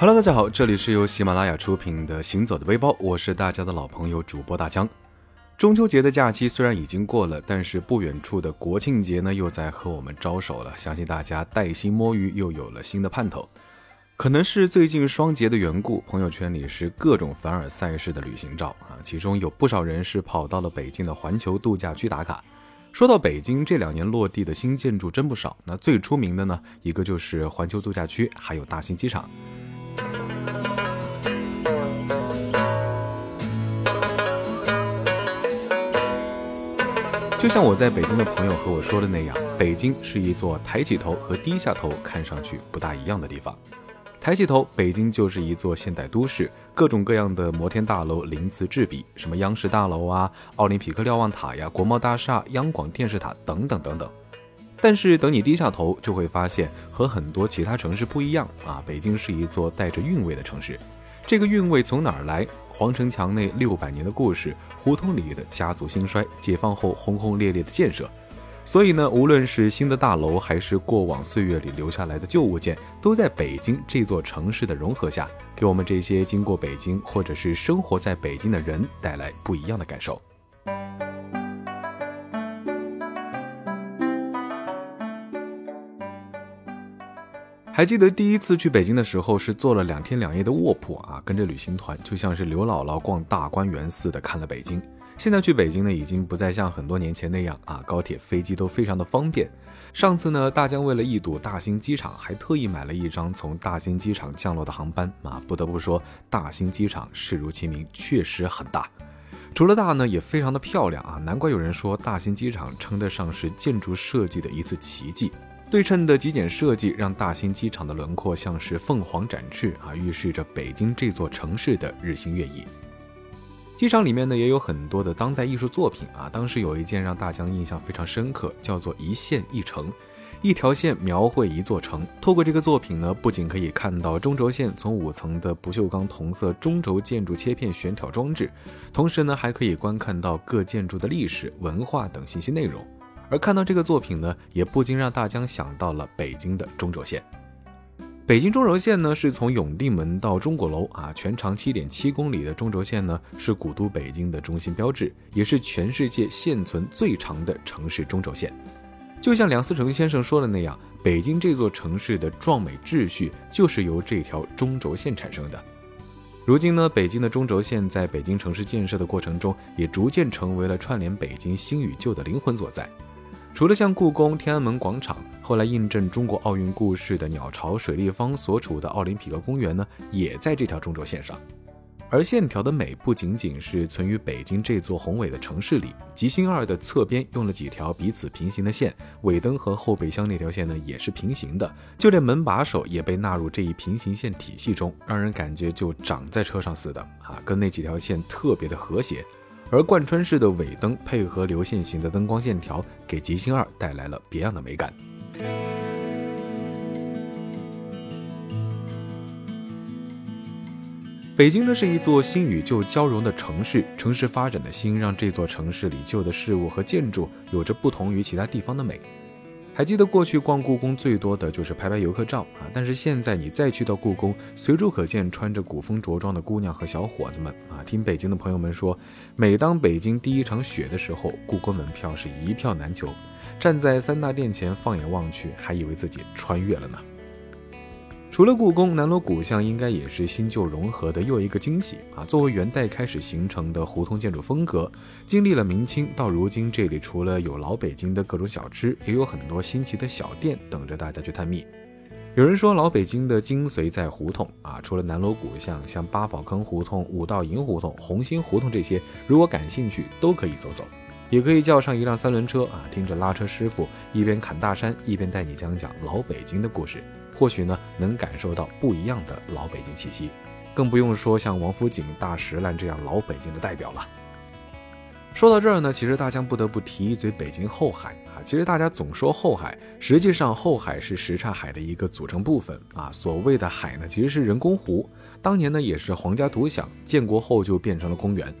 Hello，大家好，这里是由喜马拉雅出品的《行走的背包》，我是大家的老朋友主播大江。中秋节的假期虽然已经过了，但是不远处的国庆节呢又在和我们招手了。相信大家带薪摸鱼又有了新的盼头。可能是最近双节的缘故，朋友圈里是各种凡尔赛式的旅行照啊，其中有不少人是跑到了北京的环球度假区打卡。说到北京这两年落地的新建筑真不少，那最出名的呢，一个就是环球度假区，还有大兴机场。就像我在北京的朋友和我说的那样，北京是一座抬起头和低下头看上去不大一样的地方。抬起头，北京就是一座现代都市，各种各样的摩天大楼鳞次栉比，什么央视大楼啊、奥林匹克瞭望塔呀、国贸大厦、央广电视塔等等等等。但是等你低下头，就会发现和很多其他城市不一样啊，北京是一座带着韵味的城市。这个韵味从哪儿来？皇城墙内六百年的故事，胡同里的家族兴衰，解放后轰轰烈烈的建设。所以呢，无论是新的大楼，还是过往岁月里留下来的旧物件，都在北京这座城市的融合下，给我们这些经过北京或者是生活在北京的人带来不一样的感受。还记得第一次去北京的时候，是坐了两天两夜的卧铺啊，跟着旅行团，就像是刘姥姥逛大观园似的看了北京。现在去北京呢，已经不再像很多年前那样啊，高铁、飞机都非常的方便。上次呢，大江为了一睹大兴机场，还特意买了一张从大兴机场降落的航班啊。不得不说，大兴机场势如其名，确实很大。除了大呢，也非常的漂亮啊，难怪有人说大兴机场称得上是建筑设计的一次奇迹。对称的极简设计让大兴机场的轮廓像是凤凰展翅啊，预示着北京这座城市的日新月异。机场里面呢也有很多的当代艺术作品啊，当时有一件让大江印象非常深刻，叫做一线一城，一条线描绘一座城。透过这个作品呢，不仅可以看到中轴线从五层的不锈钢同色中轴建筑切片悬挑装置，同时呢还可以观看到各建筑的历史文化等信息内容。而看到这个作品呢，也不禁让大江想到了北京的中轴线。北京中轴线呢，是从永定门到钟鼓楼啊，全长七点七公里的中轴线呢，是古都北京的中心标志，也是全世界现存最长的城市中轴线。就像梁思成先生说的那样，北京这座城市的壮美秩序就是由这条中轴线产生的。如今呢，北京的中轴线在北京城市建设的过程中，也逐渐成为了串联北京新与旧的灵魂所在。除了像故宫、天安门广场，后来印证中国奥运故事的鸟巢、水立方所处的奥林匹克公园呢，也在这条中轴线上。而线条的美不仅仅是存于北京这座宏伟的城市里，吉星二的侧边用了几条彼此平行的线，尾灯和后备箱那条线呢也是平行的，就连门把手也被纳入这一平行线体系中，让人感觉就长在车上似的啊，跟那几条线特别的和谐。而贯穿式的尾灯配合流线型的灯光线条，给吉星二带来了别样的美感。北京呢是一座新与旧交融的城市，城市发展的新让这座城市里旧的事物和建筑有着不同于其他地方的美。还记得过去逛故宫最多的就是拍拍游客照啊，但是现在你再去到故宫，随处可见穿着古风着装的姑娘和小伙子们啊。听北京的朋友们说，每当北京第一场雪的时候，故宫门票是一票难求，站在三大殿前放眼望去，还以为自己穿越了呢。除了故宫，南锣鼓巷应该也是新旧融合的又一个惊喜啊！作为元代开始形成的胡同建筑风格，经历了明清到如今，这里除了有老北京的各种小吃，也有很多新奇的小店等着大家去探秘。有人说老北京的精髓在胡同啊，除了南锣鼓巷，像八宝坑胡同、五道营胡同、红星胡同这些，如果感兴趣，都可以走走，也可以叫上一辆三轮车啊，听着拉车师傅一边砍大山，一边带你讲讲老北京的故事。或许呢，能感受到不一样的老北京气息，更不用说像王府井、大石烂这样老北京的代表了。说到这儿呢，其实大江不得不提一嘴北京后海啊。其实大家总说后海，实际上后海是什刹海的一个组成部分啊。所谓的海呢，其实是人工湖，当年呢也是皇家独享，建国后就变成了公园。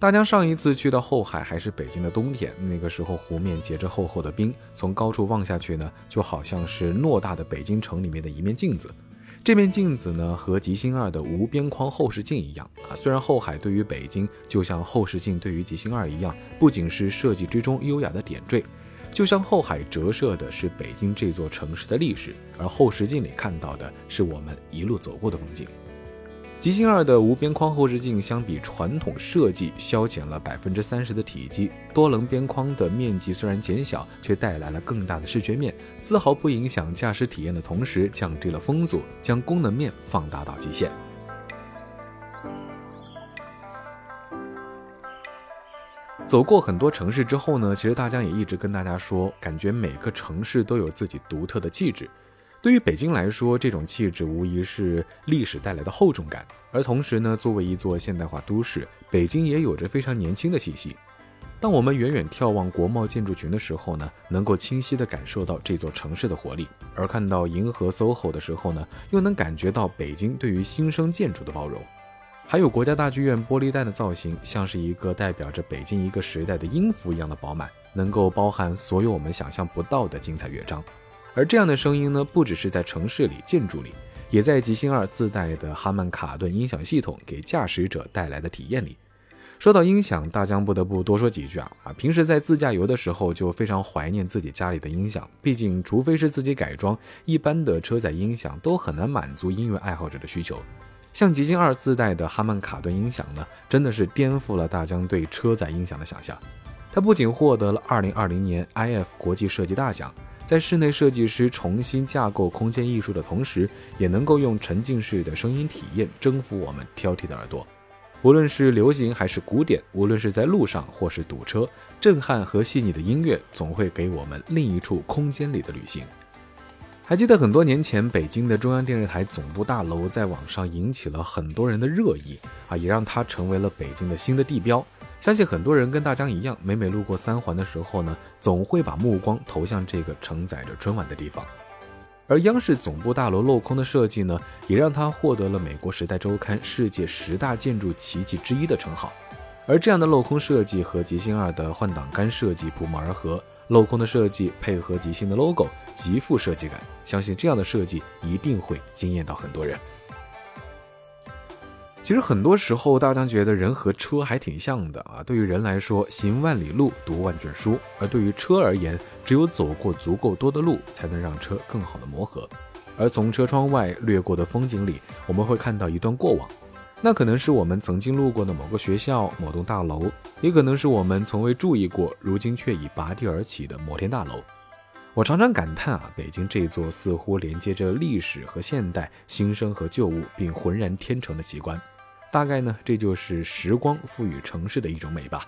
大江上一次去到后海还是北京的冬天，那个时候湖面结着厚厚的冰，从高处望下去呢，就好像是偌大的北京城里面的一面镜子。这面镜子呢，和吉星二的无边框后视镜一样啊。虽然后海对于北京就像后视镜对于吉星二一样，不仅是设计之中优雅的点缀，就像后海折射的是北京这座城市的历史，而后视镜里看到的是我们一路走过的风景。极星二的无边框后视镜相比传统设计削减了百分之三十的体积，多棱边框的面积虽然减小，却带来了更大的视觉面，丝毫不影响驾驶体验的同时，降低了风阻，将功能面放大到极限。走过很多城市之后呢，其实大疆也一直跟大家说，感觉每个城市都有自己独特的气质。对于北京来说，这种气质无疑是历史带来的厚重感。而同时呢，作为一座现代化都市，北京也有着非常年轻的气息。当我们远远眺望国贸建筑群的时候呢，能够清晰地感受到这座城市的活力；而看到银河 SOHO 的时候呢，又能感觉到北京对于新生建筑的包容。还有国家大剧院玻璃弹的造型，像是一个代表着北京一个时代的音符一样的饱满，能够包含所有我们想象不到的精彩乐章。而这样的声音呢，不只是在城市里、建筑里，也在极星二自带的哈曼卡顿音响系统给驾驶者带来的体验里。说到音响，大江不得不多说几句啊啊！平时在自驾游的时候，就非常怀念自己家里的音响，毕竟除非是自己改装，一般的车载音响都很难满足音乐爱好者的需求。像极星二自带的哈曼卡顿音响呢，真的是颠覆了大江对车载音响的想象。它不仅获得了2020年 IF 国际设计大奖。在室内设计师重新架构空间艺术的同时，也能够用沉浸式的声音体验征服我们挑剔的耳朵。无论是流行还是古典，无论是在路上或是堵车，震撼和细腻的音乐总会给我们另一处空间里的旅行。还记得很多年前，北京的中央电视台总部大楼在网上引起了很多人的热议啊，也让它成为了北京的新的地标。相信很多人跟大江一样，每每路过三环的时候呢，总会把目光投向这个承载着春晚的地方。而央视总部大楼镂空的设计呢，也让它获得了美国《时代周刊》世界十大建筑奇迹之一的称号。而这样的镂空设计和吉星二的换挡杆设计不谋而合，镂空的设计配合吉星的 logo，极富设计感。相信这样的设计一定会惊艳到很多人。其实很多时候，大家觉得人和车还挺像的啊。对于人来说，行万里路，读万卷书；而对于车而言，只有走过足够多的路，才能让车更好的磨合。而从车窗外掠过的风景里，我们会看到一段过往，那可能是我们曾经路过的某个学校、某栋大楼，也可能是我们从未注意过，如今却已拔地而起的摩天大楼。我常常感叹啊，北京这座似乎连接着历史和现代、新生和旧物，并浑然天成的奇观。大概呢，这就是时光赋予城市的一种美吧。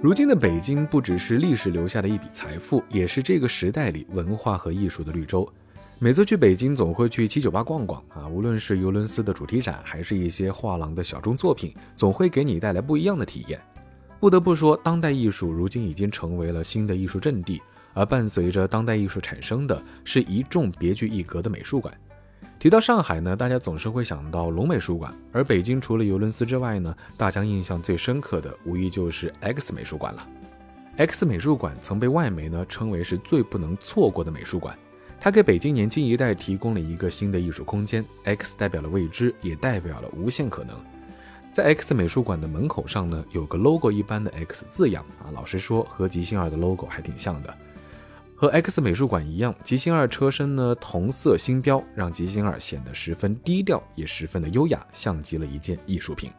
如今的北京不只是历史留下的一笔财富，也是这个时代里文化和艺术的绿洲。每次去北京，总会去七九八逛逛啊，无论是尤伦斯的主题展，还是一些画廊的小众作品，总会给你带来不一样的体验。不得不说，当代艺术如今已经成为了新的艺术阵地。而伴随着当代艺术产生的是一众别具一格的美术馆。提到上海呢，大家总是会想到龙美术馆；而北京除了尤伦斯之外呢，大家印象最深刻的无疑就是 X 美术馆了。X 美术馆曾被外媒呢称为是最不能错过的美术馆，它给北京年轻一代提供了一个新的艺术空间。X 代表了未知，也代表了无限可能。在 X 美术馆的门口上呢，有个 logo 一般的 X 字样啊，老实说和吉星二的 logo 还挺像的。和 X 美术馆一样，吉星二车身呢同色星标，让吉星二显得十分低调，也十分的优雅，像极了一件艺术品。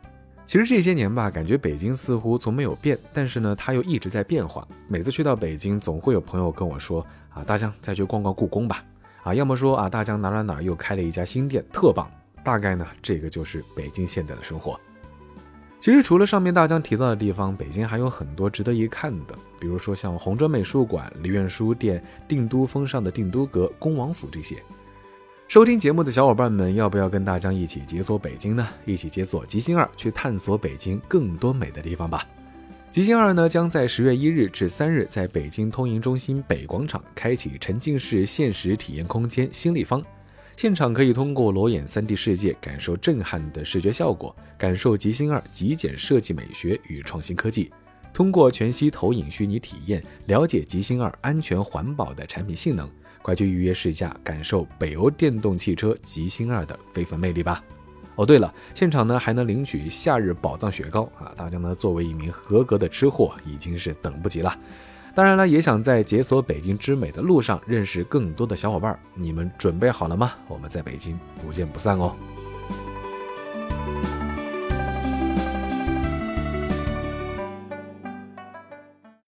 其实这些年吧，感觉北京似乎从没有变，但是呢，它又一直在变化。每次去到北京，总会有朋友跟我说：“啊，大江再去逛逛故宫吧。”啊，要么说啊，大江哪哪哪又开了一家新店，特棒。大概呢，这个就是北京现在的生活。其实除了上面大江提到的地方，北京还有很多值得一看的，比如说像红砖美术馆、梨园书店、定都峰上的定都阁、恭王府这些。收听节目的小伙伴们，要不要跟大江一起解锁北京呢？一起解锁吉星二，去探索北京更多美的地方吧。吉星二呢，将在十月一日至三日，在北京通盈中心北广场开启沉浸式现实体验空间新立方。现场可以通过裸眼 3D 世界感受震撼的视觉效果，感受极星二极简设计美学与创新科技。通过全息投影虚拟体验，了解极星二安全环保的产品性能，快去预约试驾，感受北欧电动汽车极星二的非凡魅力吧！哦，对了，现场呢还能领取夏日宝藏雪糕啊！大家呢作为一名合格的吃货，已经是等不及了。当然了，也想在解锁北京之美的路上认识更多的小伙伴，你们准备好了吗？我们在北京不见不散哦！